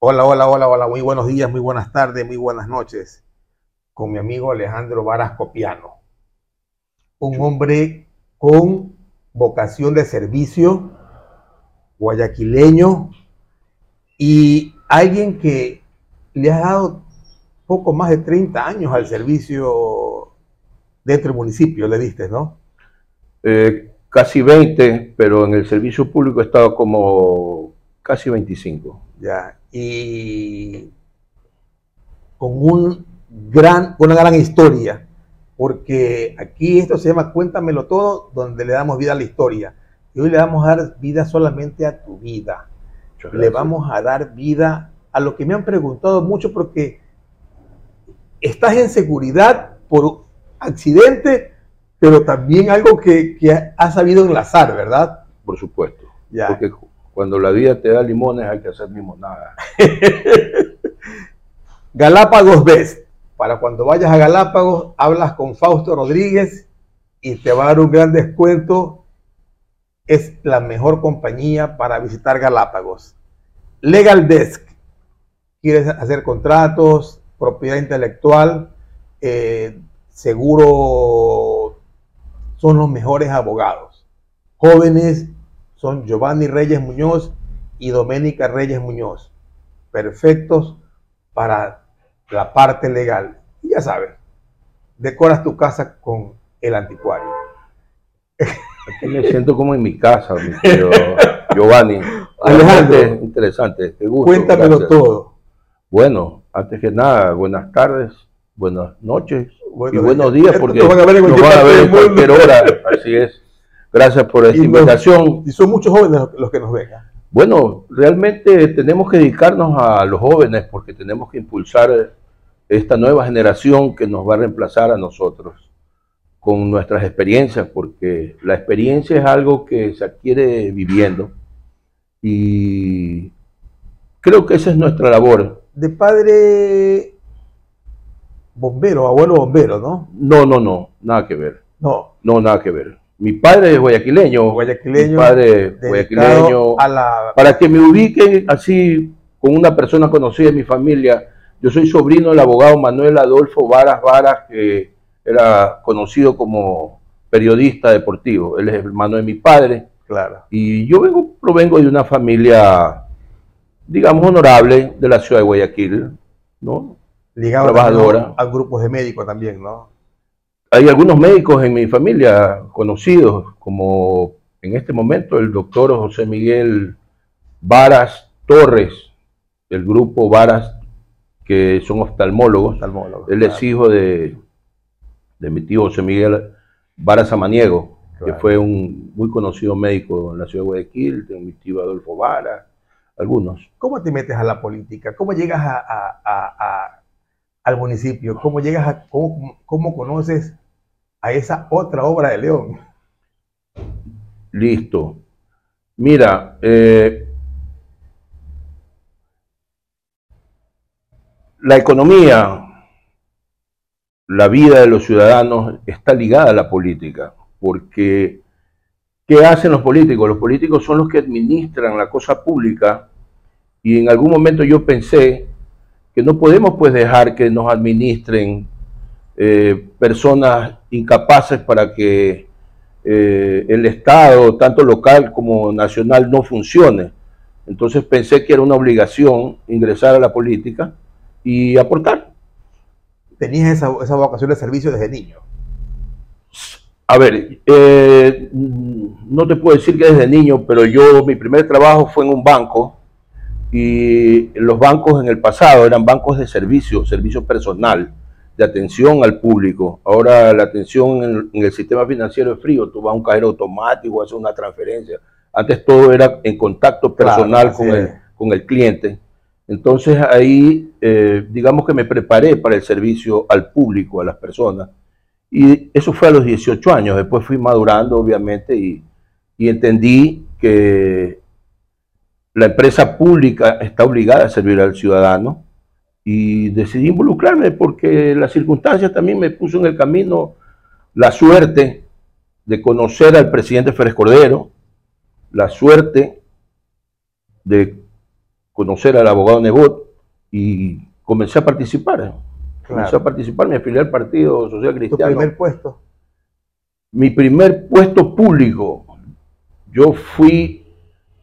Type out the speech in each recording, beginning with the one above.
Hola, hola, hola, hola, muy buenos días, muy buenas tardes, muy buenas noches. Con mi amigo Alejandro Varas Copiano. Un hombre con vocación de servicio, guayaquileño y alguien que le ha dado poco más de 30 años al servicio dentro del municipio, le diste, ¿no? Eh, casi 20, pero en el servicio público he estado como casi 25. Ya, y con un gran, una gran historia, porque aquí esto se llama Cuéntamelo Todo, donde le damos vida a la historia. Y hoy le vamos a dar vida solamente a tu vida. Le vamos a dar vida a lo que me han preguntado mucho, porque estás en seguridad por accidente, pero también algo que, que has sabido enlazar, ¿verdad? Por supuesto. Ya. Porque cuando la vida te da limones hay que hacer limonada. Galápagos Best. Para cuando vayas a Galápagos, hablas con Fausto Rodríguez y te va a dar un gran descuento. Es la mejor compañía para visitar Galápagos. Legal Desk. ¿Quieres hacer contratos, propiedad intelectual, eh, seguro? Son los mejores abogados. Jóvenes son Giovanni Reyes Muñoz y Doménica Reyes Muñoz. Perfectos para la parte legal. Y ya sabes, decoras tu casa con el anticuario. Aquí me siento como en mi casa, mi tío Giovanni. Alejandro, interesante. Te cuéntamelo todo. Bueno, antes que nada, buenas tardes, buenas noches y buenos días, porque nos van a ver en cualquier hora. Así es. Gracias por esta invitación. y son muchos jóvenes los que nos ven. Bueno, realmente tenemos que dedicarnos a los jóvenes porque tenemos que impulsar esta nueva generación que nos va a reemplazar a nosotros con nuestras experiencias, porque la experiencia es algo que se adquiere viviendo y creo que esa es nuestra labor. De padre bombero, abuelo bombero, ¿no? No, no, no, nada que ver. No. No, nada que ver. Mi padre es guayaquileño. Guayaquileño. Mi padre guayaquileño. Para que me ubiquen así con una persona conocida en mi familia, yo soy sobrino del abogado Manuel Adolfo Varas Varas, que era conocido como periodista deportivo. Él es hermano de mi padre. Claro. Y yo vengo, provengo de una familia, digamos, honorable de la ciudad de Guayaquil, ¿no? Ligado Trabajadora. a grupos de médicos también, ¿no? Hay algunos médicos en mi familia conocidos, como en este momento el doctor José Miguel Varas Torres, del grupo Varas, que son oftalmólogos. Él es hijo de, de, mi tío José Miguel Varas Amaniego, que fue un muy conocido médico en la ciudad de Guayaquil, de mi tío Adolfo Varas, algunos. ¿Cómo te metes a la política? ¿Cómo llegas a al municipio? ¿Cómo llegas a, cómo, conoces a esa otra obra de León? Listo. Mira, eh, la economía, la vida de los ciudadanos está ligada a la política, porque ¿qué hacen los políticos? Los políticos son los que administran la cosa pública y en algún momento yo pensé que no podemos pues dejar que nos administren eh, personas incapaces para que eh, el Estado, tanto local como nacional, no funcione. Entonces pensé que era una obligación ingresar a la política y aportar. ¿Tenías esa, esa vocación de servicio desde niño? A ver, eh, no te puedo decir que desde niño, pero yo, mi primer trabajo fue en un banco y los bancos en el pasado eran bancos de servicio, servicio personal, de atención al público. Ahora la atención en el, sistema financiero es frío, tú vas a un cajero automático, haces una transferencia. Antes todo era en contacto personal con, el, con el cliente. Entonces ahí, eh, digamos que me preparé para el servicio al público, a las personas. Y eso fue a los 18 años. Después fui madurando, obviamente, y, y entendí que la empresa pública está obligada a servir al ciudadano y decidí involucrarme porque las circunstancias también me puso en el camino la suerte de conocer al presidente Férez Cordero, la suerte de conocer al abogado Nebot y comencé a participar. Comencé a participar, me afilié al Partido Social Cristiano. ¿Tu primer puesto? Mi primer puesto público. Yo fui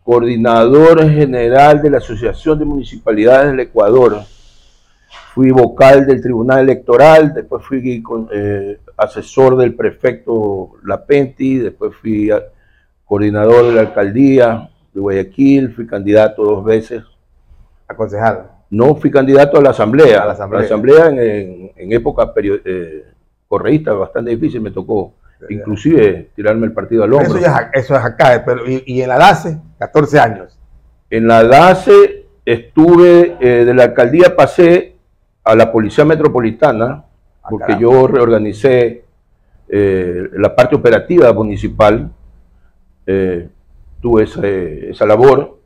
coordinador general de la Asociación de Municipalidades del Ecuador. Fui vocal del Tribunal Electoral, después fui eh, asesor del prefecto Lapenti, después fui coordinador de la alcaldía de Guayaquil, fui candidato dos veces. ¿A concejal? No, fui candidato a la asamblea. A la asamblea, en, época eh, correísta, bastante difícil, me tocó inclusive tirarme el partido al hombro. Eso, es acá, pero y, en la DACE, 14 años. En la DACE estuve, eh, de la alcaldía pasé a la Policía Metropolitana, ah, porque yo reorganicé eh, la parte operativa municipal, eh, tuve esa labor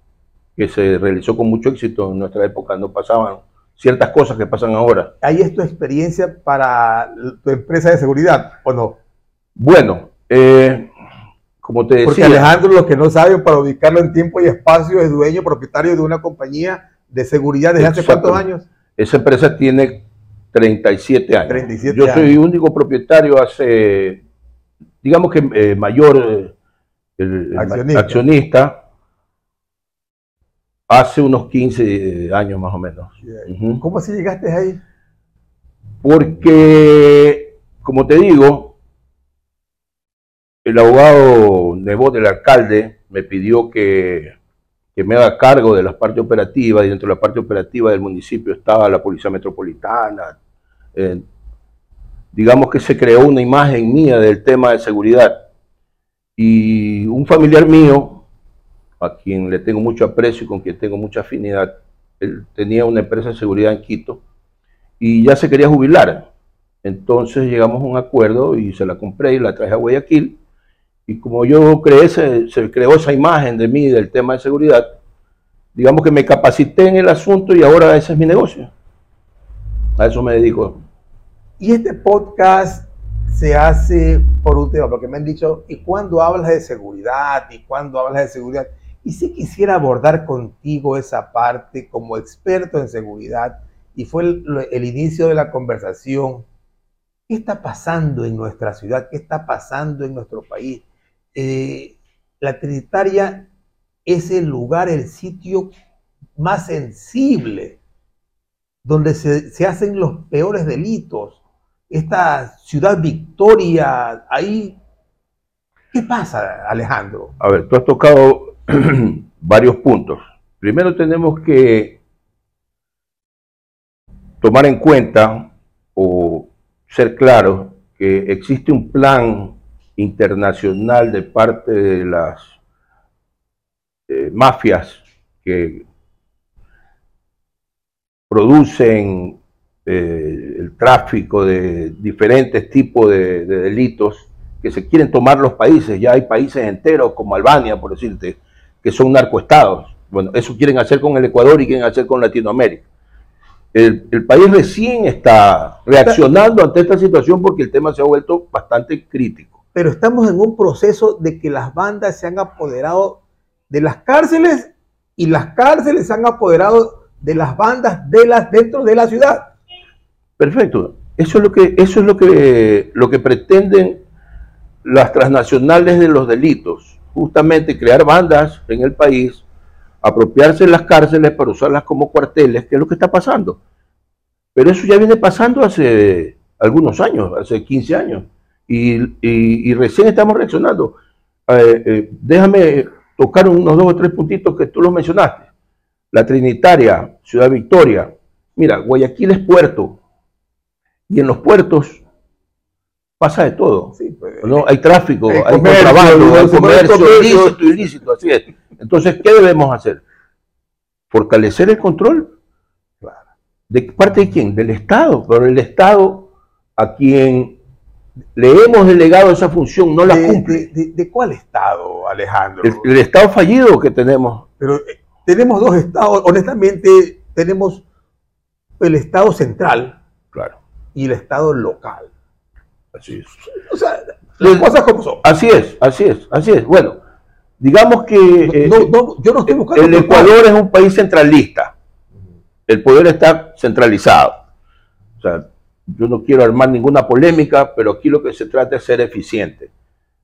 que se realizó con mucho éxito en nuestra época, no pasaban ciertas cosas que pasan ahora. ¿Hay esto experiencia para tu empresa de seguridad o no? Bueno, eh, como te decía. Porque Alejandro, los que no saben, para ubicarlo en tiempo y espacio, es dueño, propietario de una compañía de seguridad desde hace cuántos años? Esa empresa tiene 37 años. 37 Yo soy único propietario hace, digamos que eh, mayor eh, accionista. hace unos 15 años más o menos. ¿Cómo así llegaste ahí? Porque, como te digo, el abogado voz del alcalde, me pidió que, me haga cargo de la parte operativa y dentro de la parte operativa del municipio estaba la Policía Metropolitana. Eh, digamos que se creó una imagen mía del tema de seguridad. Y un familiar mío, a quien le tengo mucho aprecio y con quien tengo mucha afinidad, él tenía una empresa de seguridad en Quito y ya se quería jubilar. Entonces llegamos a un acuerdo y se la compré y la traje a Guayaquil y como yo creé, se, creó esa imagen de mí del tema de seguridad, digamos que me capacité en el asunto y ahora ese es mi negocio. A eso me dedico. Y este podcast se hace por un tema, porque me han dicho, ¿y cuándo hablas de seguridad? ¿Y cuándo hablas de seguridad? Y si quisiera abordar contigo esa parte como experto en seguridad, y fue el, el inicio de la conversación, ¿qué está pasando en nuestra ciudad? ¿Qué está pasando en nuestro país? Eh, la Trinitaria es el lugar, el sitio más sensible, donde se, hacen los peores delitos. Esta ciudad victoria, ahí, ¿qué pasa, Alejandro? A ver, tú has tocado varios puntos. Primero tenemos que tomar en cuenta o ser claros que existe un plan internacional de parte de las eh, mafias que producen eh, el tráfico de diferentes tipos de, delitos que se quieren tomar los países. Ya hay países enteros como Albania, por decirte, que son narcoestados. Bueno, eso quieren hacer con el Ecuador y quieren hacer con Latinoamérica. El, el, país recién está reaccionando ante esta situación porque el tema se ha vuelto bastante crítico pero estamos en un proceso de que las bandas se han apoderado de las cárceles y las cárceles se han apoderado de las bandas de las dentro de la ciudad. Perfecto. Eso es lo que eso es lo que lo que pretenden las transnacionales de los delitos, justamente crear bandas en el país, apropiarse de las cárceles para usarlas como cuarteles, que es lo que está pasando. Pero eso ya viene pasando hace algunos años, hace 15 años y, recién estamos reaccionando. Eh, eh, déjame tocar unos dos o tres puntitos que tú los mencionaste. La Trinitaria, Ciudad Victoria. Mira, Guayaquil es puerto. Y en los puertos pasa de todo. Pues, ¿no? Hay tráfico, hay, contrabando, hay comercio, ilícito, ilícito, así es. Entonces, ¿qué debemos hacer? Fortalecer el control. ¿De parte de quién? Del Estado. Pero el Estado a quien le hemos delegado esa función, no la cumple. De, cuál Estado, Alejandro? El, Estado fallido que tenemos. Pero eh, tenemos dos Estados, honestamente, tenemos el Estado central claro. y el Estado local. Así es. O sea, las cosas como son. Así es, así es, así es. Bueno, Digamos que eh, No, no, yo no estoy buscando. el. Ecuador es un país centralista. El poder está centralizado. O sea, yo no quiero armar ninguna polémica, pero aquí lo que se trata es ser eficiente.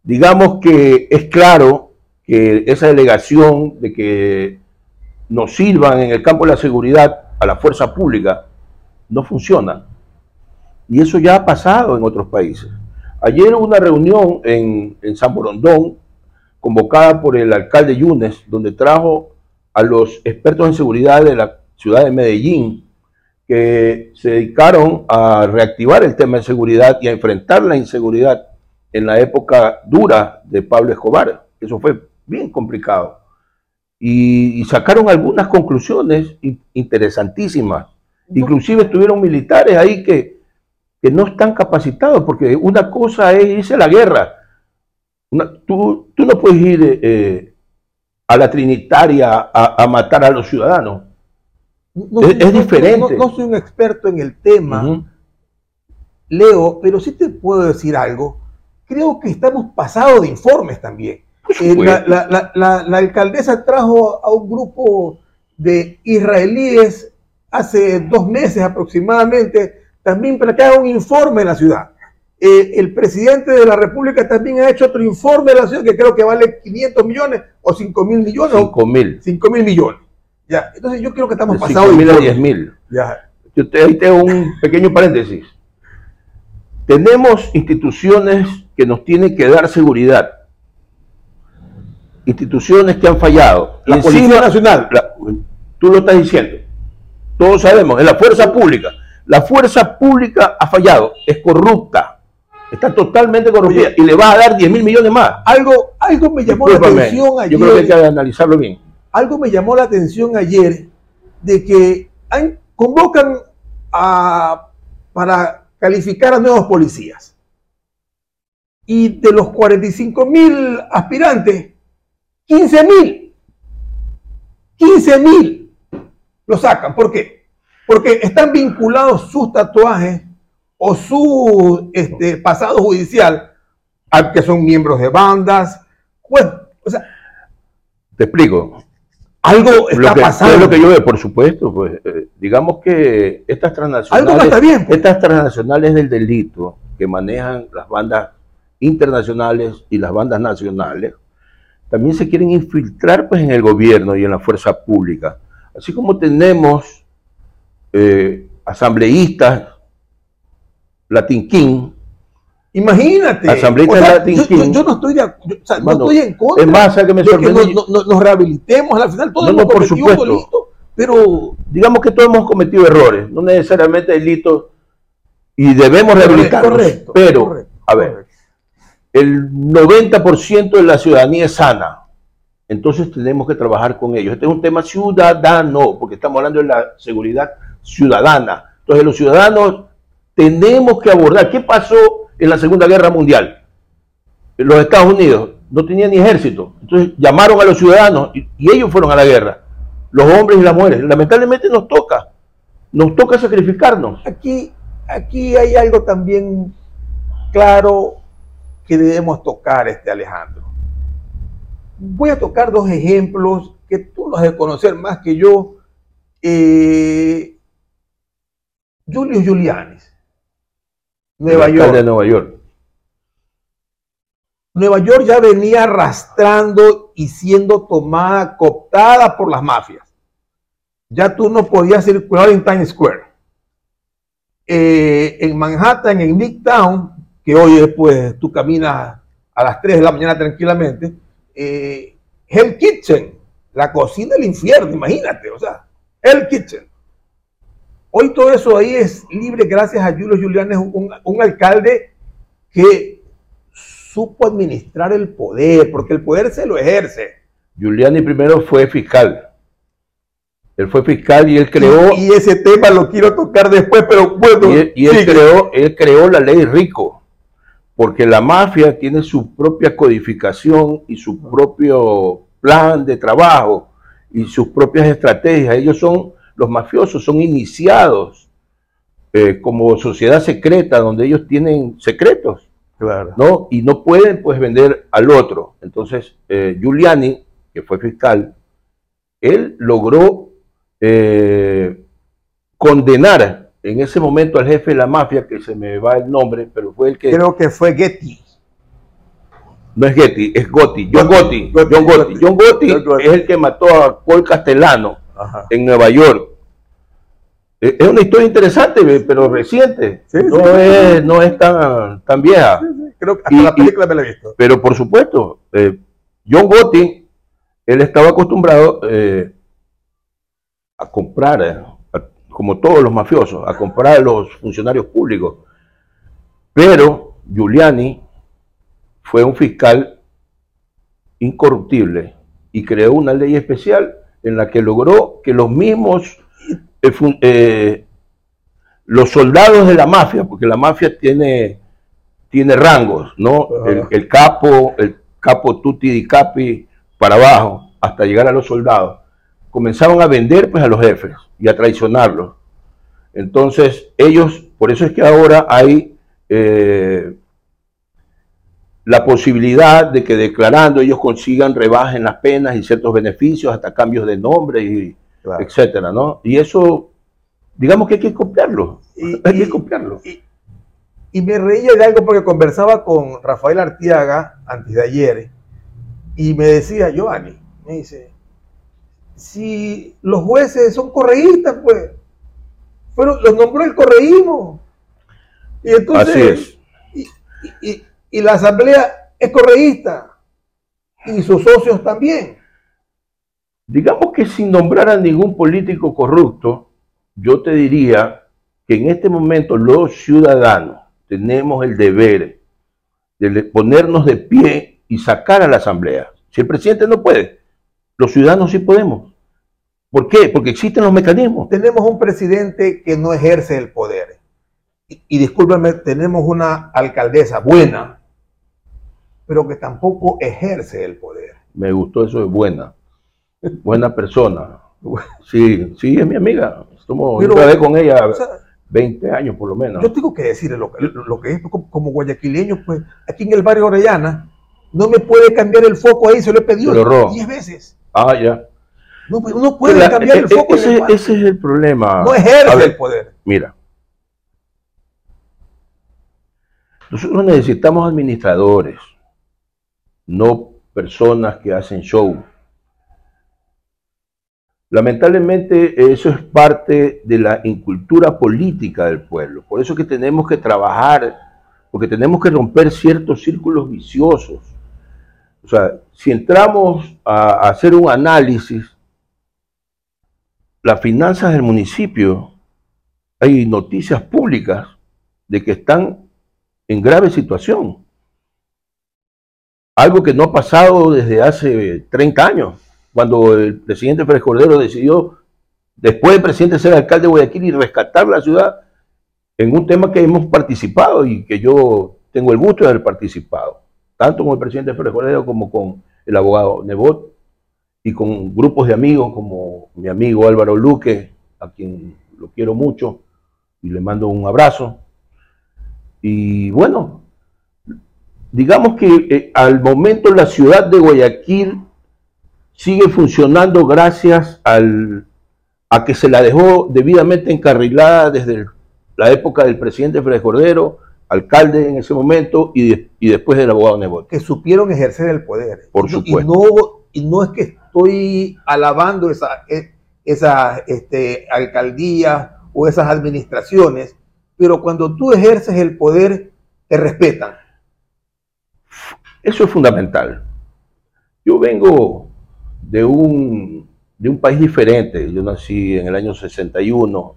Digamos que es claro que esa delegación de que nos sirvan en el campo de la seguridad a la fuerza pública no funciona. Y eso ya ha pasado en otros países. Ayer hubo una reunión en, en San Borondón convocada por el alcalde Yunes, donde trajo a los expertos en seguridad de la ciudad de Medellín, que se dedicaron a reactivar el tema de seguridad y a enfrentar la inseguridad en la época dura de Pablo Escobar. Eso fue bien complicado. Y, y sacaron algunas conclusiones in- interesantísimas. Inclusive estuvieron militares ahí que, que no están capacitados, porque una cosa es irse a la guerra. Una- tú, tú no puedes ir eh, a la Trinitaria a, a matar a los ciudadanos. No, Es- no, es no, diferente. No, no soy un experto en el tema. Leo, pero sí te puedo decir algo. Creo que estamos pasados de informes también. Eh, la, supuesto. la- la- la- la alcaldesa trajo a un grupo de israelíes hace dos meses aproximadamente, también para que haga un informe de la ciudad. Eh, el presidente de la República también ha hecho otro informe de la ciudad que creo que vale 500 millones o 5 mil millones o 5 mil. 5 mil millones. Ya, entonces yo creo que estamos pasados 5 de mil a informes. 10 mil. Ya. Yo te, ahí tengo un pequeño paréntesis. Tenemos instituciones que nos tienen que dar seguridad. Instituciones que han fallado. La Policía encima- Nacional. la- tú lo estás diciendo. Todos sabemos, es la fuerza pública. La fuerza pública ha fallado, es corrupta. Está totalmente corrompida y le vas a dar 10 mil millones más. Algo, algo me llamó la atención yo creo que hay ayer. que analizarlo bien. Algo me llamó la atención ayer de que convocan a, para calificar a nuevos policías. Y de los 45 mil aspirantes, 15 mil, 15 mil lo sacan. ¿Por qué? Porque están vinculados sus tatuajes o su este, pasado judicial a que son miembros de bandas. Sea, Te explico. Algo está lo que, pasando. es lo que yo veo, por supuesto, pues eh, digamos que estas Algo transnacionales, está bien. pues. estas transnacionales del delito que manejan las bandas internacionales y las bandas nacionales, también se quieren infiltrar pues en el gobierno y en la fuerza pública. Así como tenemos eh, asambleístas, Latin King, Imagínate. O sea, Latin yo, yo- King. yo no estoy de yo- o sea, no estoy en contra es más, ¿sabes qué me de que nos, no- nos rehabilitemos al final todos No, no, hemos por cometido un supuesto. delito, pero digamos que todos hemos cometido errores, no necesariamente delitos, y debemos rehabilitarnos. correcto, pero, correcto, a ver, correcto. el 90% de la ciudadanía es sana. Entonces tenemos que trabajar con ellos. Este es un tema ciudadano, porque estamos hablando de la seguridad ciudadana. Entonces los ciudadanos tenemos que abordar. ¿Qué pasó en la Segunda Guerra Mundial? Los Estados Unidos no tenían ni ejército. Entonces llamaron a los ciudadanos y, ellos fueron a la guerra. Los hombres y las mujeres. Lamentablemente nos toca. Nos toca sacrificarnos. Aquí, aquí hay algo también claro que debemos tocar, este Alejandro. Voy a tocar dos ejemplos que tú los de conocer más que yo. Eh, Julio Giulianis, Nueva York. de Nueva York. Nueva York ya venía arrastrando y siendo tomada, cooptada por las mafias. Ya tú no podías circular en Times Square. Eh, en Manhattan, en Midtown, que hoy pues tú caminas a las 3 de la mañana tranquilamente, eh, Hell Kitchen, la cocina del infierno, imagínate, o sea, Hell Kitchen. Hoy todo eso ahí es libre gracias a Julio Giuliani, un, un alcalde que supo administrar el poder, porque el poder se lo ejerce. Giuliani primero fue fiscal. Él fue fiscal y él creó, Y, y ese tema lo quiero tocar después, pero bueno. y él, y él creó, él creó la ley Rico, porque la mafia tiene su propia codificación y su propio plan de trabajo y sus propias estrategias. Ellos son, los mafiosos son iniciados eh, como sociedad secreta, donde ellos tienen secretos. Claro. ¿no? Y no pueden pues vender al otro. Entonces, eh, Giuliani, que fue fiscal, él logró eh, condenar en ese momento al jefe de la mafia, que se me va el nombre, pero fue el que... Creo que fue Getty. No es Getty, es Gotti. John Gotti. John Gotti. John Gotti es el que mató a Paul Castellano en Nueva York. Eh, es una historia interesante, pero reciente. no, Es, no es tan, tan vieja. Creo que hasta la película me la he visto. Pero por supuesto, eh, John Gotti, él estaba acostumbrado eh, a comprar, como todos los mafiosos, a comprar a los funcionarios públicos. Pero Giuliani fue un fiscal incorruptible y creó una ley especial en la que logró que los mismos eh, eh, los soldados de la mafia, porque la mafia tiene, tiene rangos, ¿no? El, capo, el capo tutti di capi para abajo, hasta llegar a los soldados, comenzaron a vender pues a los jefes y a traicionarlos. Entonces ellos, por eso es que ahora hay eh, la posibilidad de que declarando ellos consigan rebajas en las penas y ciertos beneficios, hasta cambios de nombre y, etcétera, ¿no? Y eso, digamos que hay que copiarlo. Y, hay que copiarlo. Y, me reía de algo porque conversaba con Rafael Artiaga antes de ayer y me decía, Giovanni, me dice, si los jueces son correístas, pues, fueron, los nombró el correísmo. Y entonces, Así es. y la asamblea es correísta y sus socios también. Digamos que sin nombrar a ningún político corrupto, yo te diría que en este momento los ciudadanos tenemos el deber de ponernos de pie y sacar a la asamblea. Si el presidente no puede, los ciudadanos sí podemos. ¿Por qué? Porque existen los mecanismos. Tenemos un presidente que no ejerce el poder. Y, y discúlpame, tenemos una alcaldesa buena, pero que tampoco ejerce el poder. Me gustó eso de buena buena persona. Sí, sí, es mi amiga. Estamos, yo trabajé con ella 20 años por lo menos. Yo tengo que decirle lo, lo que es como, guayaquileño, pues aquí en el barrio Orellana, no me puede cambiar el foco ahí, se lo he pedido 10 veces. Ah, ya. No, pues, puede cambiar el e, foco. Ese, ese, es el problema. No ejerce el poder. Mira. Nosotros necesitamos administradores, no personas que hacen show. Lamentablemente eso es parte de la incultura política del pueblo. Por eso es que tenemos que trabajar, porque tenemos que romper ciertos círculos viciosos. O sea, si entramos a hacer un análisis, las finanzas del municipio, hay noticias públicas de que están en grave situación. Algo que no ha pasado desde hace 30 años cuando el presidente Pérez Cordero decidió, después del presidente ser alcalde de Guayaquil y rescatar la ciudad, en un tema que hemos participado y que yo tengo el gusto de haber participado, tanto con el presidente Pérez Cordero como con el abogado Nebot y con grupos de amigos como mi amigo Álvaro Luque, a quien lo quiero mucho y le mando un abrazo. Y bueno, digamos que eh, al momento la ciudad de Guayaquil sigue funcionando gracias al, a que se la dejó debidamente encarrilada desde la época del presidente Fred Cordero, alcalde en ese momento y, y después del abogado Nebot. Que supieron ejercer el poder. Por supuesto. Y no, y no es que estoy alabando esa, e, esa este, alcaldía o esas administraciones, pero cuando tú ejerces el poder, te respetan. Eso es fundamental. Yo vengo de un, de un país diferente. Yo nací en el año 61.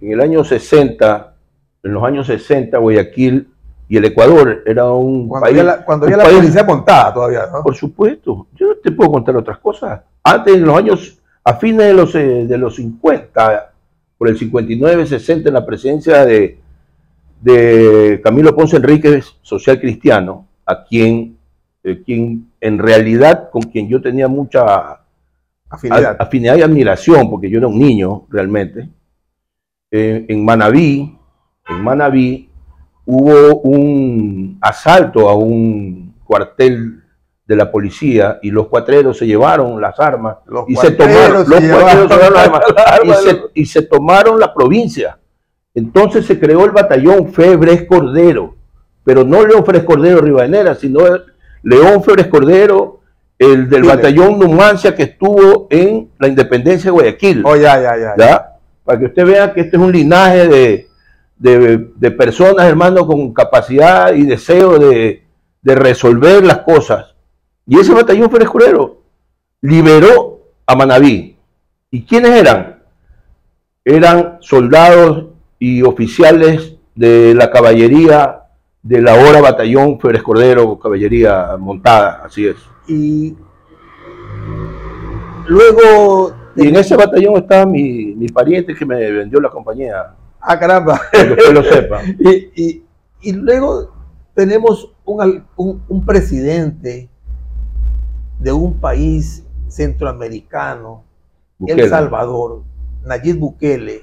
En el año 60, en los años 60, Guayaquil y el Ecuador era un cuando país. Ya cuando ya la policía montaba todavía, ¿no? Por supuesto. Yo no te puedo contar otras cosas. Antes, en los años, a fines de los, eh, de los 50, por el 59, 60, en la presencia de, de Camilo Ponce Enríquez, social cristiano, a quien quien en realidad con quien yo tenía mucha afinidad. afinidad y admiración, porque yo era un niño realmente, en Manabí, en Manabí, hubo un asalto a un cuartel de la policía y los cuatreros se llevaron las armas Los y se tomaron, los se las armas, y, se, y se tomaron la provincia. Entonces se creó el batallón Febres Cordero, pero no León Febres Cordero Rivadenera, sino León Febres Cordero, el del Sí, batallón Numancia que estuvo en la independencia de Guayaquil. Oh, ya, ya, ya. ¿ya? Para que usted vea que este es un linaje de, de- de personas, hermano, con capacidad y deseo de, de resolver las cosas. Y ese batallón frescurero liberó a Manabí. ¿Y quiénes eran? Eran soldados y oficiales de la caballería de la hora batallón Férez Cordero, caballería montada, así es. Y luego. Y en ese batallón estaba mi, mi pariente que me vendió la compañía. Ah, caramba. Que usted lo sepa. Y, y- y luego tenemos un, un- un presidente de un país centroamericano, Bukele. El Salvador, Nayib Bukele.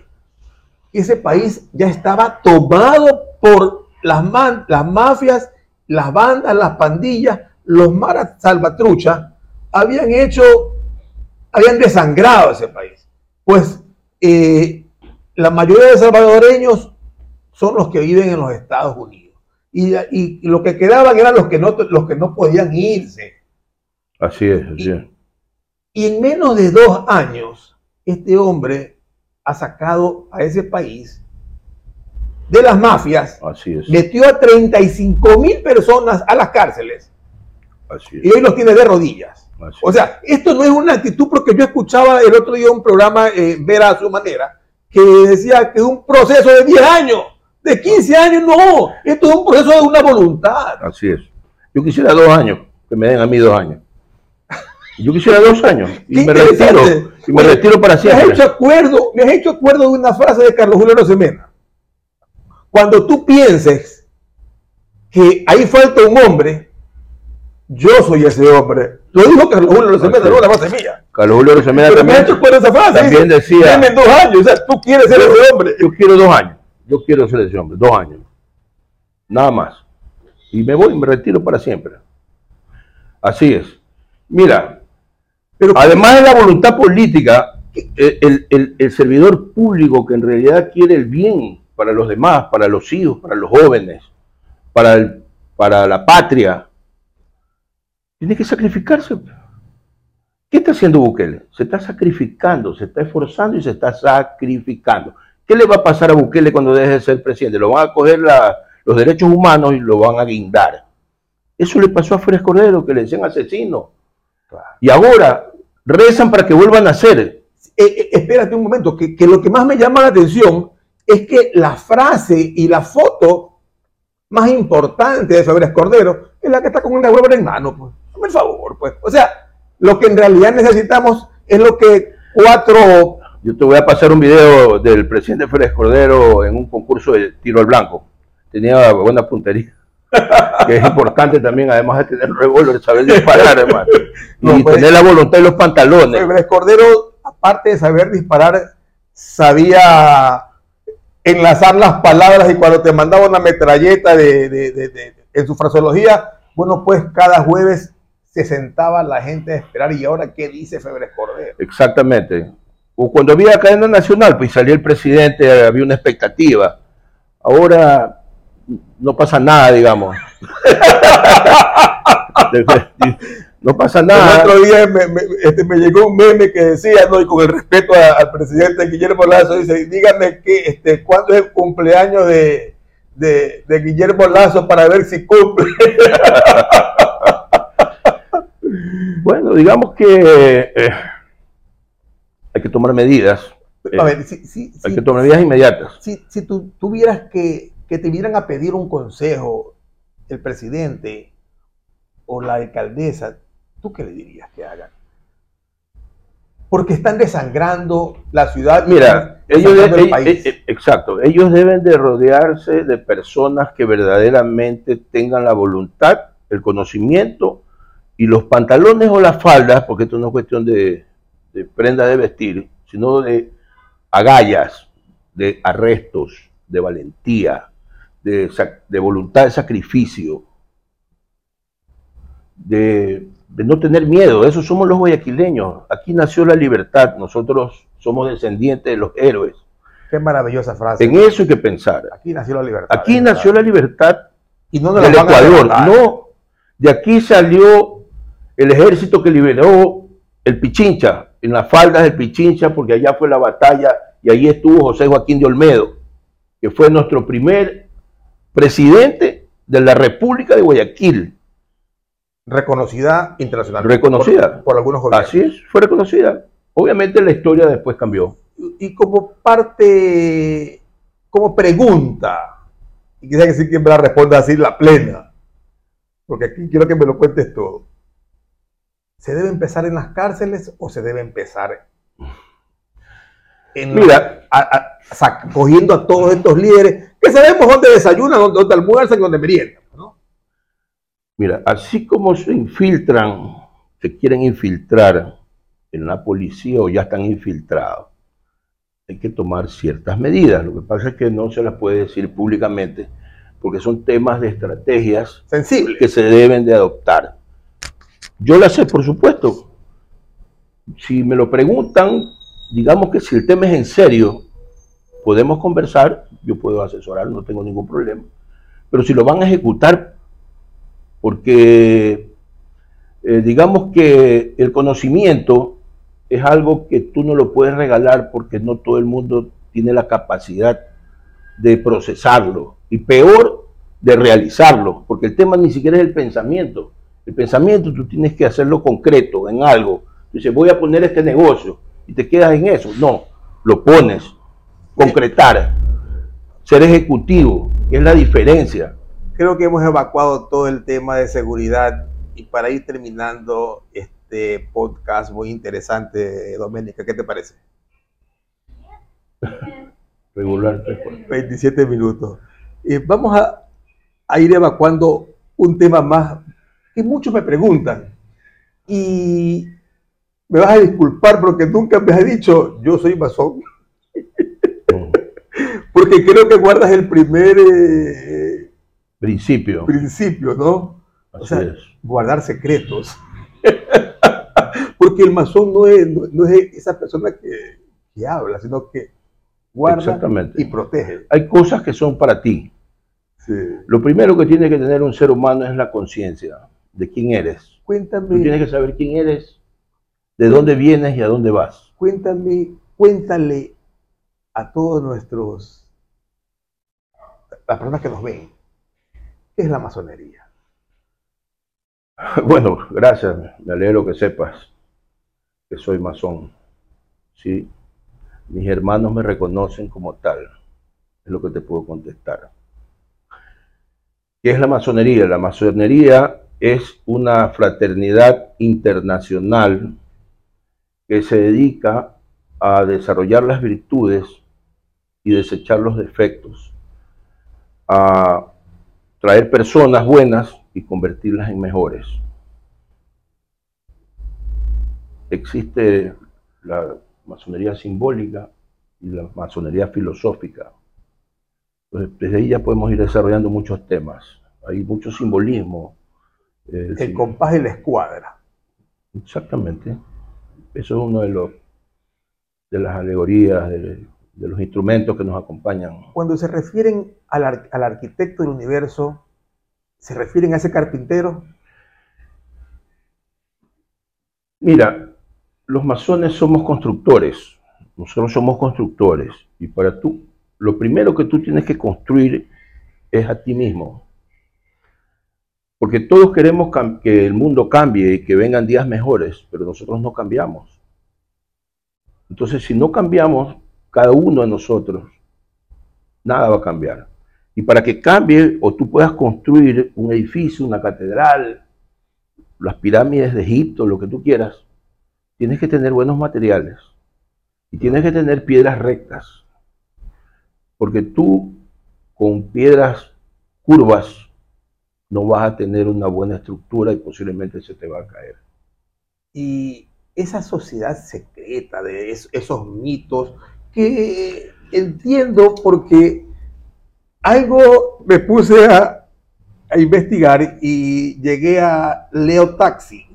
Ese país ya estaba tomado por las, man- las mafias, las bandas, las pandillas, los maras salvatruchas, habían hecho, habían desangrado ese país. Pues eh, la mayoría de salvadoreños son los que viven en los Estados Unidos. Y, y- y lo que quedaban eran los que no, los que no podían irse. Así es, así es. Y en menos de dos años, este hombre ha sacado a ese país de las mafias, Así es. metió a 35 mil personas a las cárceles Así y hoy los tiene de rodillas. así O sea, esto no es una actitud porque yo escuchaba el otro día un programa, eh, Vera a su manera, que decía que es un proceso de 10 años, de 15 años, no, esto es un proceso de una voluntad. Así es. Yo quisiera dos años, que me den a mí dos años. Yo quisiera dos años y Qué me retiro. Y me Oye, retiro para Me has siempre. hecho acuerdo, me has hecho acuerdo de una frase de Carlos Julio Rosemena. Cuando tú pienses que ahí falta un hombre, yo soy ese hombre. Lo dijo Carlos Julio Rosemena, Así no la frase mía. Carlos Julio Rosemena Pero me también, de esa frase. también dice, decía, "Deme en dos años, o sea, tú quieres ser ese hombre. yo quiero dos años. Yo quiero ser ese hombre, dos años. Nada más. Y me voy y me retiro para siempre. Así es. Mira, Pero Además de la voluntad política, el, el- el- el servidor público que en realidad quiere el bien para los demás, para los hijos, para los jóvenes, para, el- para la patria, tiene que sacrificarse. ¿Qué está haciendo Bukele? Se está sacrificando, se está esforzando y se está sacrificando. ¿Qué le va a pasar a Bukele cuando deje de ser presidente? Lo van a coger la- los derechos humanos y lo van a guindar. Eso le pasó a Férez Cordero, que le decían asesino. Y ahora rezan para que vuelvan a ser. eh, eh, espérate un momento, que, que lo que más me llama la atención es que la frase y la foto más importante de Febres Cordero es la que está con una hueva en mano, pues. Hazme el favor, pues. O sea, lo que en realidad necesitamos es lo que cuatro Yo te voy a pasar un video del presidente Férez Cordero en un concurso de tiro al blanco. Tenía buena puntería. que es importante también, además de tener revólver, saber disparar, hermano. Y pues- tener la voluntad y los pantalones. Febres Cordero, aparte de saber disparar, sabía enlazar las palabras y cuando te mandaba una metralleta de, de- de- de- en su fraseología, bueno, pues cada jueves se sentaba la gente a esperar y ahora qué dice Febres Cordero. Exactamente. O cuando había cadena nacional, pues salía el presidente, había una expectativa. Ahora no pasa nada, digamos. no pasa El nada. otro día me, me- este, me llegó un meme que decía, ¿no? y con el respeto a- al presidente Guillermo Lazo, dice, dígame que, este, cuándo es el cumpleaños de, de- de Guillermo Lazo para ver si cumple. Bueno, digamos que eh, hay que tomar medidas. eh, A ver, si, si- hay si- que tomar medidas inmediatas. si, si tú tuvieras que, que te vieran a pedir un consejo el presidente o la alcaldesa, ¿tú qué le dirías que hagan? Porque están desangrando la ciudad. Mira, ellos, el eh, país. eh, eh, exacto, ellos deben de rodearse de personas que verdaderamente tengan la voluntad, el conocimiento y los pantalones o las faldas, porque esto no es cuestión de, de prenda de vestir, sino de agallas, de arrestos, de valentía, de, de voluntad de sacrificio, de, de, no tener miedo. Eso somos los guayaquileños. Aquí nació la libertad. Nosotros somos descendientes de los héroes. Qué maravillosa frase. En eso hay que pensar. Aquí nació la libertad. Aquí nació la libertad y no del Ecuador. No, de aquí salió el ejército que liberó el Pichincha, en las faldas del Pichincha, porque allá fue la batalla y allí estuvo José Joaquín de Olmedo, que fue nuestro primer presidente de la República de Guayaquil. Reconocida internacionalmente. Reconocida. Por, algunos gobiernos. Así es, fue reconocida. Obviamente la historia después cambió. Y como parte, como pregunta, y quisiera decir quién me la responda así, la plena, porque aquí quiero que me lo cuentes todo. ¿Se debe empezar en las cárceles o se debe empezar en Mira, cogiendo a todos estos líderes que sabemos dónde desayunan, dónde, almuerzan y dónde meriendan? Mira, así como se infiltran, se quieren infiltrar en la policía o ya están infiltrados, hay que tomar ciertas medidas. Lo que pasa es que no se las puede decir públicamente porque son temas de estrategias sensibles que se deben de adoptar. Yo las sé, por supuesto. Si me lo preguntan, digamos que si el tema es en serio, podemos conversar, yo puedo asesorar, no tengo ningún problema. Pero si lo van a ejecutar, porque eh, digamos que el conocimiento es algo que tú no lo puedes regalar porque no todo el mundo tiene la capacidad de procesarlo y peor de realizarlo, porque el tema ni siquiera es el pensamiento. El pensamiento tú tienes que hacerlo concreto en algo. Dices, voy a poner este negocio y te quedas en eso. No, lo pones, concretar, ser ejecutivo, es la diferencia. Creo que hemos evacuado todo el tema de seguridad y para ir terminando este podcast muy interesante, Doménica, ¿qué te parece? Regular. 27 minutos. Y vamos a, a ir evacuando un tema más que muchos me preguntan. Y me vas a disculpar porque nunca me has dicho, yo soy masón. porque creo que guardas el primer eh, principio. Principio, ¿no? o sea, guardar secretos. porque el masón no es, no, es esa persona que, que, habla, sino que guarda y protege. Hay cosas que son para ti. Sí. Lo primero que tiene que tener un ser humano es la conciencia de quién eres. Cuéntame. Tú tienes que saber quién eres, de dónde vienes y a dónde vas. Cuéntame, cuéntale a todos nuestros, las personas que nos ven, ¿qué es la masonería? Bueno, gracias, me alegro que sepas que soy masón. Sí, mis hermanos me reconocen como tal, es lo que te puedo contestar. ¿Qué es la masonería? La masonería es una fraternidad internacional que se dedica a desarrollar las virtudes y desechar los defectos, a traer personas buenas y convertirlas en mejores. Existe la masonería simbólica y la masonería filosófica. desde ahí ya podemos ir desarrollando muchos temas. Hay mucho simbolismo el compás y la escuadra. Exactamente. Eso es uno de los de las alegorías, de, los instrumentos que nos acompañan. Cuando se refieren al, al, arquitecto del universo, ¿se refieren a ese carpintero? Mira, los masones somos constructores. Nosotros somos constructores. Y para tú, lo primero que tú tienes que construir es a ti mismo. Porque todos queremos que el mundo cambie y que vengan días mejores, pero nosotros no cambiamos. Entonces, si no cambiamos, cada uno de nosotros, nada va a cambiar. Y para que cambie o tú puedas construir un edificio, una catedral, las pirámides de Egipto, lo que tú quieras, tienes que tener buenos materiales y tienes que tener piedras rectas. Porque tú con piedras curvas no vas a tener una buena estructura y posiblemente se te va a caer. Y esa sociedad secreta de esos mitos que entiendo porque algo me puse a, a investigar y llegué a Leo Taxi,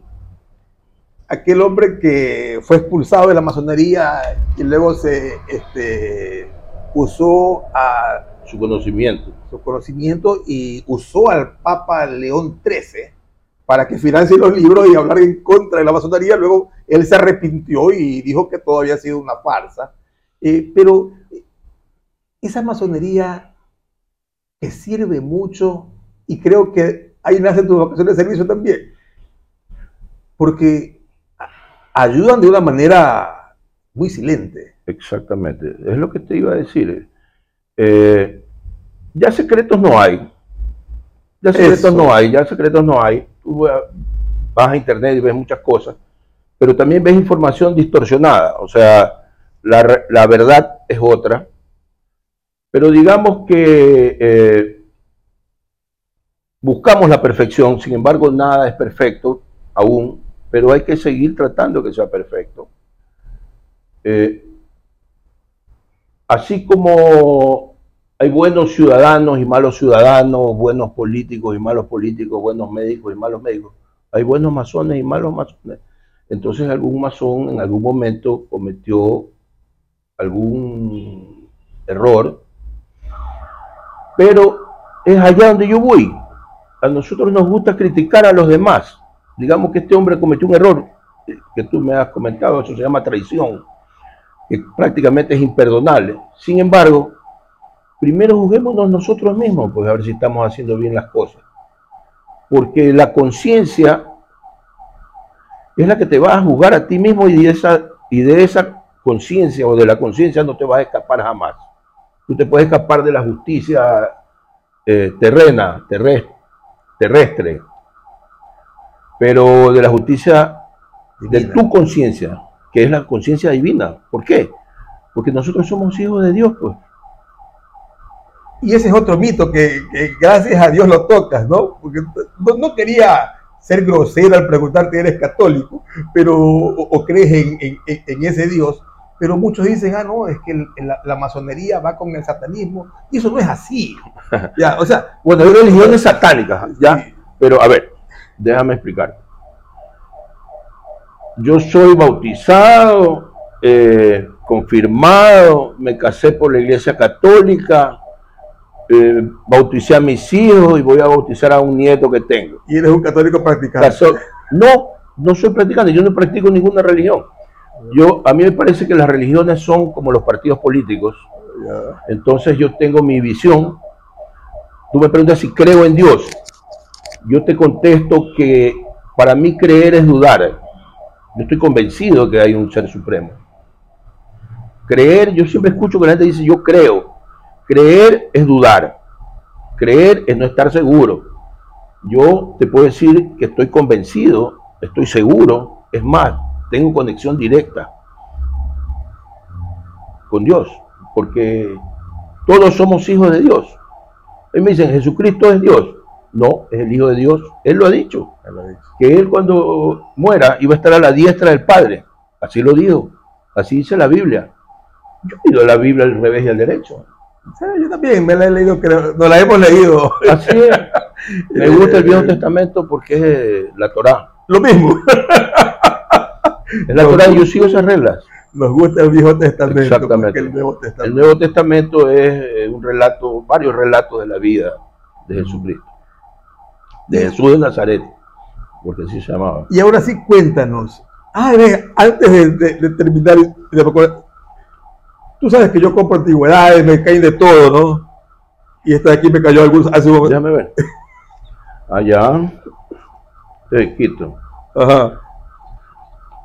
aquel hombre que fue expulsado de la masonería y luego se este, usó a Su conocimiento. su conocimiento y usó al Papa León XIII para que financie los libros y hablar en contra de la masonería. Luego él se arrepintió y dijo que todo había sido una farsa. Eh, pero eh, esa masonería que sirve mucho y creo que ahí nace tu vocación de servicio también. Porque ayudan de una manera muy silente. Exactamente. Es lo que te iba a decir. Eh, ya secretos no hay. Ya secretos Eso. no hay, ya secretos no hay. Tú vas a internet y ves muchas cosas, pero también ves información distorsionada. O sea, la, la verdad es otra. Pero digamos que eh, buscamos la perfección, sin embargo nada es perfecto aún, pero hay que seguir tratando que sea perfecto. Eh, así como hay buenos ciudadanos y malos ciudadanos, buenos políticos y malos políticos, buenos médicos y malos médicos, hay buenos masones y malos masones. Entonces algún masón en algún momento cometió algún error, pero es allá donde yo voy. A nosotros nos gusta criticar a los demás. Digamos que este hombre cometió un error, eh, que tú me has comentado, eso se llama traición que prácticamente es imperdonable. Sin embargo, primero juzguémonos nosotros mismos, pues a ver si estamos haciendo bien las cosas. Porque la conciencia es la que te va a juzgar a ti mismo y de esa, y de esa conciencia o de la conciencia no te vas a escapar jamás. Tú te puedes escapar de la justicia eh, terrena, terres- terrestre, pero de la justicia de tu conciencia, que es la conciencia divina. ¿Por qué? Porque nosotros somos hijos de Dios, pues. Y ese es otro mito que, que gracias a Dios lo tocas, ¿no? Porque no, no quería ser grosero al preguntarte, ¿eres católico? Pero, o, o crees en, en- en- en ese Dios. Pero muchos dicen, ah, no, es que el- la, la masonería va con el satanismo. Y eso no es así. Ya, o sea, Bueno, hay religiones satánicas, ¿ya? Sí. Pero a ver, déjame explicar. Yo soy bautizado, eh, confirmado, me casé por la iglesia católica, eh, bauticé a mis hijos y voy a bautizar a un nieto que tengo. y eres un católico practicante. No, no soy practicante, yo no practico ninguna religión. Yo, a mí me parece que las religiones son como los partidos políticos. Entonces yo tengo mi visión. Tú me preguntas si creo en Dios. Yo te contesto que para mí creer es dudar. Yo estoy convencido de que hay un ser supremo. Creer, yo siempre escucho que la gente dice yo creo. Creer es dudar. Creer es no estar seguro. Yo te puedo decir que estoy convencido, estoy seguro. Es más, tengo conexión directa con Dios, porque todos somos hijos de Dios. Y me dicen, Jesucristo es Dios. No, es el Hijo de Dios. Él lo ha dicho, lo que Él cuando muera iba a estar a la diestra del Padre. Así lo dijo, así dice la Biblia. Yo he leído la Biblia al revés y al derecho. Sí, yo también me la he leído, creo, no la hemos leído. Así es. Me gusta el Viejo Testamento porque es eh, la Torá. Lo mismo. Es y yo sigo esas reglas. Nos gusta el Viejo Testamento. Exactamente. El Nuevo El Testamento. Nuevo Testamento es eh, un relato, varios relatos de la vida de Jesucristo. De Jesús de Nazaret, porque así se llamaba. Y ahora sí, cuéntanos. Ah, ve, antes de, de- de terminar, y de recordar, tú sabes que yo compro antigüedades, me caen de todo, ¿no? Y esta de aquí me cayó algún, hace un momento. Déjame ver. Allá. Te quito. Ajá.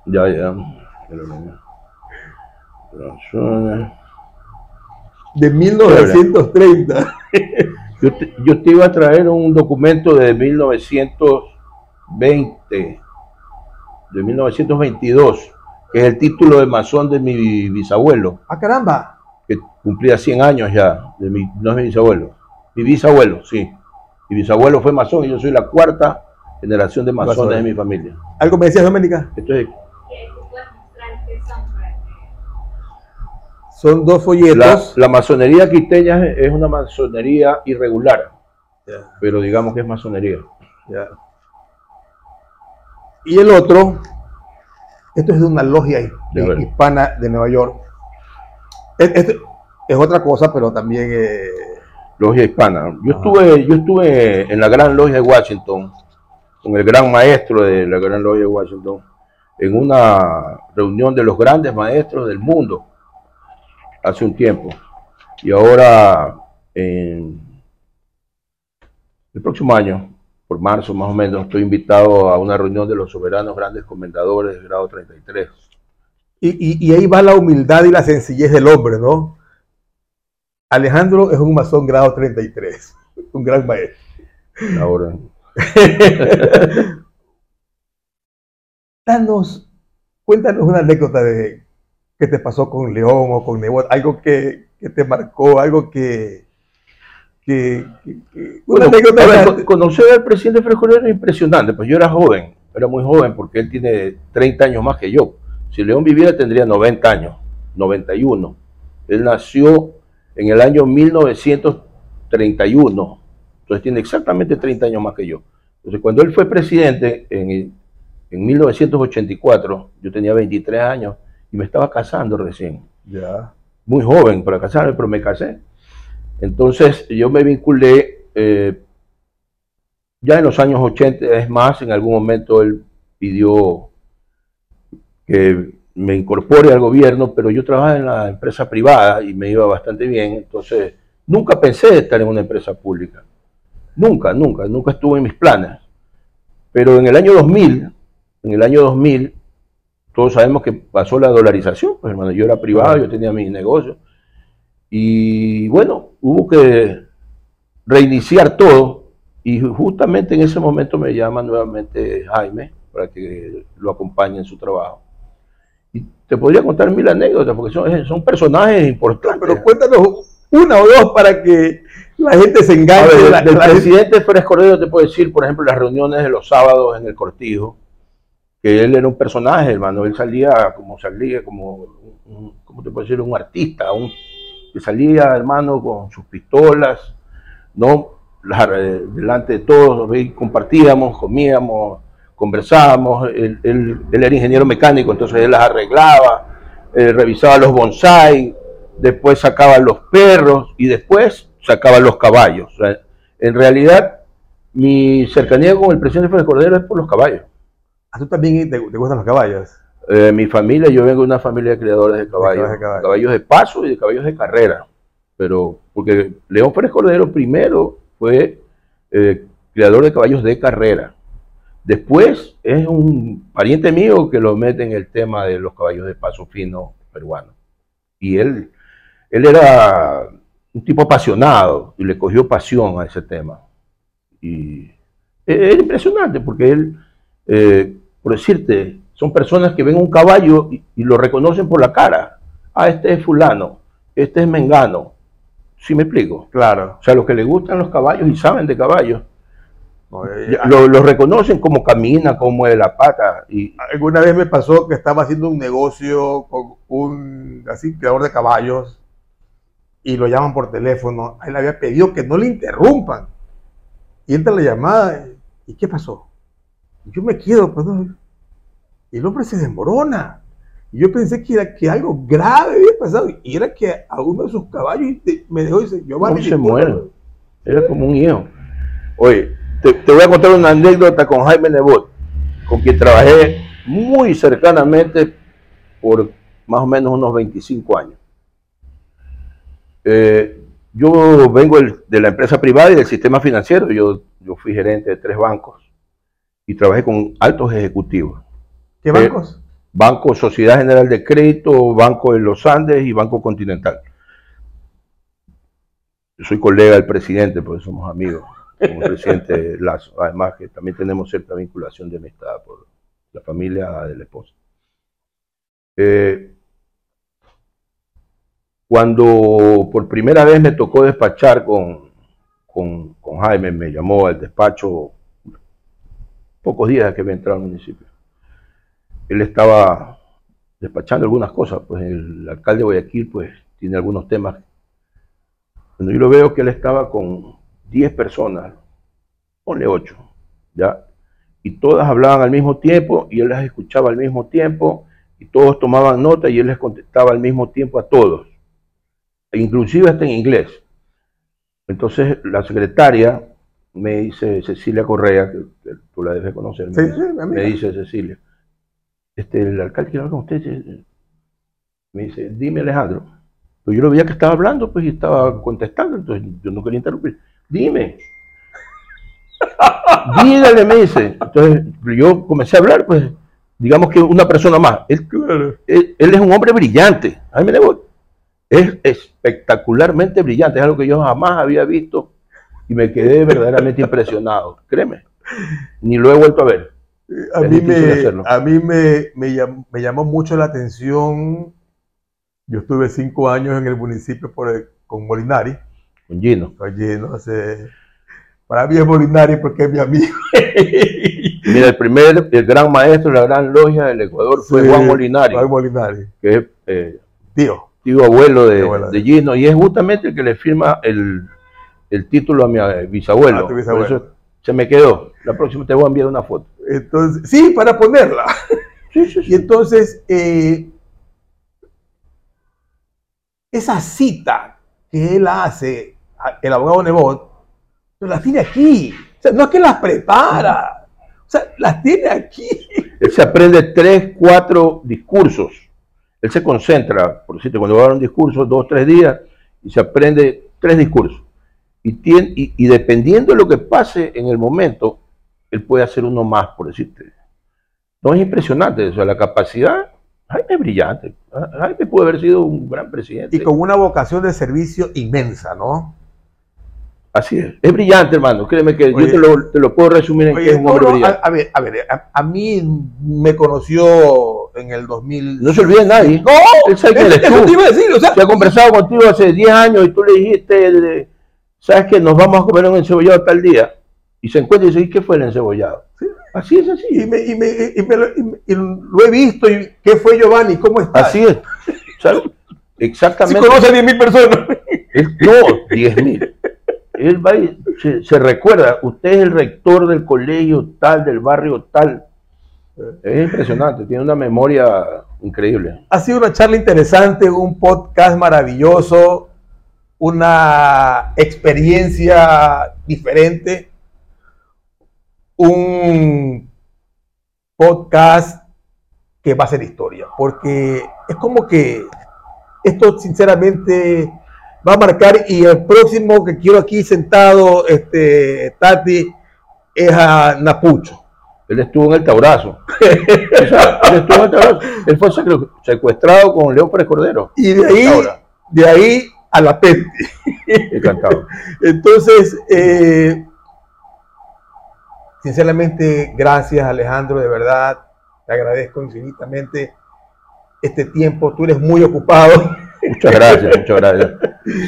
Ya, ya. Razones. De 1930. Yo te, yo te iba a traer un documento de 1920, de 1922, que es el título de masón de mi bisabuelo, Ah, caramba. que cumplía 100 años ya, de mi, no es mi bisabuelo, mi bisabuelo, sí. Mi bisabuelo fue masón y yo soy la cuarta generación de masones Masones. de mi familia. ¿Algo me decías, Doménica? Esto es que tú puedes mostrar qué son dos folletos. La, masonería quiteña es una masonería irregular, pero digamos que es masonería. Y el otro, esto es de una logia hispana de Nueva York. Este es otra cosa, pero también... Eh, logia hispana. Yo estuve, yo estuve en la gran logia de Washington, con el gran maestro de la gran logia de Washington, en una reunión de los grandes maestros del mundo hace un tiempo. Y ahora, en el próximo año, por marzo más o menos, estoy invitado a una reunión de los soberanos grandes comendadores del grado 33. Y, y, ahí va la humildad y la sencillez del hombre, ¿no? Alejandro es un masón grado 33, un gran maestro. Ahora. Danos, cuéntanos una anécdota de qué te pasó con León o con Nebot, algo que, te marcó, algo que... una conocer al presidente Frescolero es impresionante, pues yo era joven, era muy joven porque él tiene 30 años más que yo. Si León viviera tendría 90 años, 91. Él nació en el año 1931, entonces tiene exactamente 30 años más que yo. Entonces cuando él fue presidente en, en 1984, yo tenía 23 años y me estaba casando recién. Ya. Muy joven para casarme, pero me casé. Entonces yo me vinculé eh, ya en los años 80, es más, en algún momento él pidió que me incorpore al gobierno, pero yo trabajaba en la empresa privada y me iba bastante bien, entonces nunca pensé estar en una empresa pública. Nunca, nunca, nunca estuvo en mis planes. Pero en el año 2000, en el año 2000, todos sabemos que pasó la dolarización, pues hermano, yo era privado, yo tenía mi negocio. Y bueno, hubo que reiniciar todo. Y justamente en ese momento me llama nuevamente Jaime para que lo acompañe en su trabajo. Y te podría contar mil anécdotas porque son, son personajes importantes. Pero cuéntanos una o dos para que la gente se engañe. del presidente Férez Cordero te puedo decir, por ejemplo, las reuniones de los sábados en el cortijo que él era un personaje, hermano, él salía como salía, como, ¿cómo te puedo decir? Un artista, un, que salía, hermano, con sus pistolas, ¿no? delante de todos, compartíamos, comíamos, conversábamos, él, era ingeniero mecánico, entonces él las arreglaba, eh, revisaba los bonsai, después sacaba los perros y después sacaba los caballos. en realidad, mi cercanía con el presidente Félix Cordero es por los caballos. ¿A tú también te, gustan los caballos? Eh, mi familia, yo vengo de una familia de criadores de caballos, de caballos. de paso y de caballos de carrera. Pero, porque León Pérez Cordero primero fue eh, criador de caballos de carrera. Después es un pariente mío que lo mete en el tema de los caballos de paso fino peruano. Y él, él era un tipo apasionado y le cogió pasión a ese tema. Y es impresionante porque él eh, por decirte, son personas que ven un caballo y, lo reconocen por la cara. Ah, este es fulano, este es mengano. ¿Sí me explico? Claro. O sea, los que les gustan los caballos y saben de caballos, lo, reconocen como camina, como mueve la pata. Y... Alguna vez me pasó que estaba haciendo un negocio con un así creador de caballos y lo llaman por teléfono. Él había pedido que no le interrumpan. Y entra la llamada. ¿Y qué pasó? Yo me quedo, pues, y el hombre se desmorona. Y yo pensé que era que algo grave había pasado. Y era que a uno de sus caballos me dejó y dice, yo no se muere. Era como un hijo. Oye, te, voy a contar una anécdota con Jaime Nebot, con quien trabajé muy cercanamente por más o menos unos 25 años. Eh, yo vengo de la empresa privada y del sistema financiero. Yo, yo fui gerente de tres bancos y trabajé con altos ejecutivos. ¿Qué bancos? Eh, Banco Sociedad General de Crédito, Banco de los Andes y Banco Continental. Yo soy colega del presidente, porque somos amigos con el presidente Lazo. Además que también tenemos cierta vinculación de amistad por la familia de la esposa. Eh, cuando por primera vez me tocó despachar con, con, con Jaime, me llamó al despacho pocos días que había entrado al municipio. Él estaba despachando algunas cosas, pues el alcalde de Guayaquil pues tiene algunos temas. Cuando yo lo veo que él estaba con 10 personas, ponle 8, ¿ya? Y todas hablaban al mismo tiempo y él las escuchaba al mismo tiempo y todos tomaban nota y él les contestaba al mismo tiempo a todos, inclusive hasta en inglés. Entonces la secretaria me dice Cecilia Correa, que, tú la debes conocer, me, dice Cecilia, este, el alcalde quiere hablar con usted, me dice, dime Alejandro, pues yo lo veía que estaba hablando, pues y estaba contestando, entonces yo no quería interrumpir, dime, dígale, me dice, entonces yo comencé a hablar, pues digamos que una persona más, él, él, es un hombre brillante, me es espectacularmente brillante, es algo que yo jamás había visto y me quedé verdaderamente impresionado, créeme. Ni lo he vuelto a ver. A mí, me, a mí me, me, llamó, mucho la atención. Yo estuve cinco años en el municipio por con Molinari. Con Gino. Con Gino. para mí es Molinari porque es mi amigo. Mira, el primer, el gran maestro de la gran logia del Ecuador fue Juan Molinari. Juan Molinari. Que es eh, tío. Tío abuelo de, de Gino. Y es justamente el que le firma el, el título a mi eh, bisabuelo. se me quedó. La próxima te voy a enviar una foto. Entonces, sí, para ponerla. Y entonces, eh, esa cita que él hace, el abogado Nebot, la tiene aquí. O sea, no es que las prepara. O sea, las tiene aquí. Él se aprende tres, cuatro discursos. Él se concentra, por decirte, cuando va a dar un discurso, dos, tres días, y se aprende tres discursos y, y, dependiendo de lo que pase en el momento, él puede hacer uno más, por decirte. No es impresionante, o sea, la capacidad, Jaime es brillante, Jaime puede haber sido un gran presidente. Y con una vocación de servicio inmensa, ¿no? Así es, es brillante, hermano, créeme que yo te lo, puedo resumir en que es un hombre brillante. A, ver, a ver, a, mí me conoció en el 2000. No se olvide nadie. No, él sabe quién eres tú. Te iba a decir, o sea, se ha conversado contigo hace 10 años y tú le dijiste ¿sabes qué? Nos vamos a comer un encebollado tal día. Y se encuentra y dice, ¿y qué fue el encebollado? Así es así. Y, me, y, me, y, lo, he visto. ¿Y qué fue Giovanni? ¿Cómo está? Así es. ¿Sabes? Exactamente. Si conoce a 10 mil personas. no, 10 mil. Él va y se, recuerda, usted es el rector del colegio tal, del barrio tal. Es impresionante, tiene una memoria increíble. Ha sido una charla interesante, un podcast maravilloso una experiencia diferente, un podcast que va a ser historia, porque es como que esto sinceramente va a marcar y el próximo que quiero aquí sentado, este, Tati, es a Napucho. Él estuvo en el Taurazo. él estuvo en el Taurazo. Él fue secuestrado con León Pérez Cordero. Y de ahí, de ahí a la pente. Encantado. Entonces, eh, sinceramente, gracias Alejandro, de verdad, te agradezco infinitamente este tiempo, tú eres muy ocupado. Muchas gracias, muchas gracias.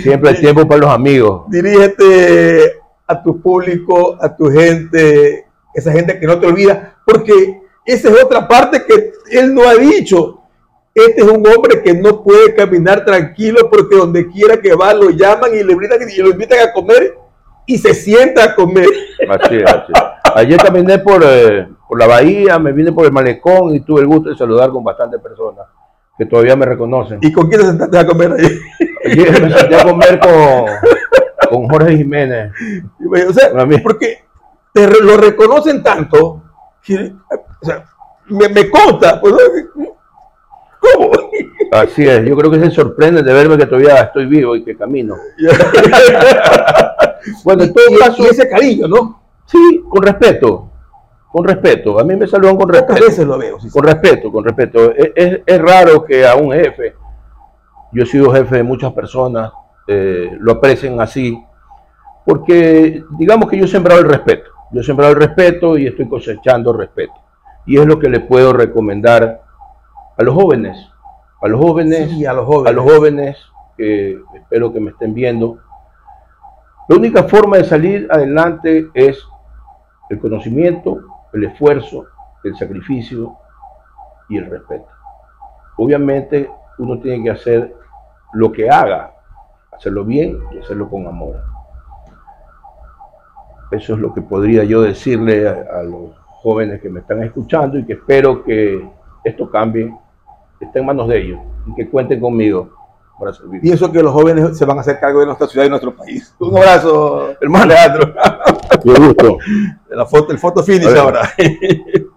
Siempre hay tiempo para los amigos. Dirígete a tu público, a tu gente, esa gente que no te olvida, porque esa es otra parte que él no ha dicho. Este es un hombre que no puede caminar tranquilo porque donde quiera que va lo llaman y le brindan y lo invitan a comer y se sienta a comer. Así, así. Ayer caminé por, eh, por la bahía, me vine por el malecón y tuve el gusto de saludar con bastantes personas que todavía me reconocen. ¿Y con quién te sentaste a comer ahí? Ayer me senté a comer con, con Jorge Jiménez. O sea, porque te lo reconocen tanto, o sea, me, me consta, pues, Así es, yo creo que se sorprende de verme que todavía estoy vivo y que camino. bueno, en todo caso. ese cariño, ¿no? Sí, con respeto. Con respeto. A mí me saludan con respeto. veces lo veo. con respeto, con respeto. Es, raro que a un jefe, yo he sido jefe de muchas personas, eh, lo aprecien así, porque digamos que yo he sembrado el respeto. Yo he sembrado el respeto y estoy cosechando respeto. Y es lo que le puedo recomendar a los jóvenes, a los jóvenes, a los jóvenes, a los jóvenes que espero que me estén viendo. La única forma de salir adelante es el conocimiento, el esfuerzo, el sacrificio y el respeto. Obviamente uno tiene que hacer lo que haga, hacerlo bien y hacerlo con amor. Eso es lo que podría yo decirle a, a los jóvenes que me están escuchando y que espero que esto cambie, esté en manos de ellos y que cuenten conmigo para servir. Pienso que los jóvenes se van a hacer cargo de nuestra ciudad y nuestro país. Un abrazo, hermano Leandro. Qué gusto. La foto, el foto finish ahora.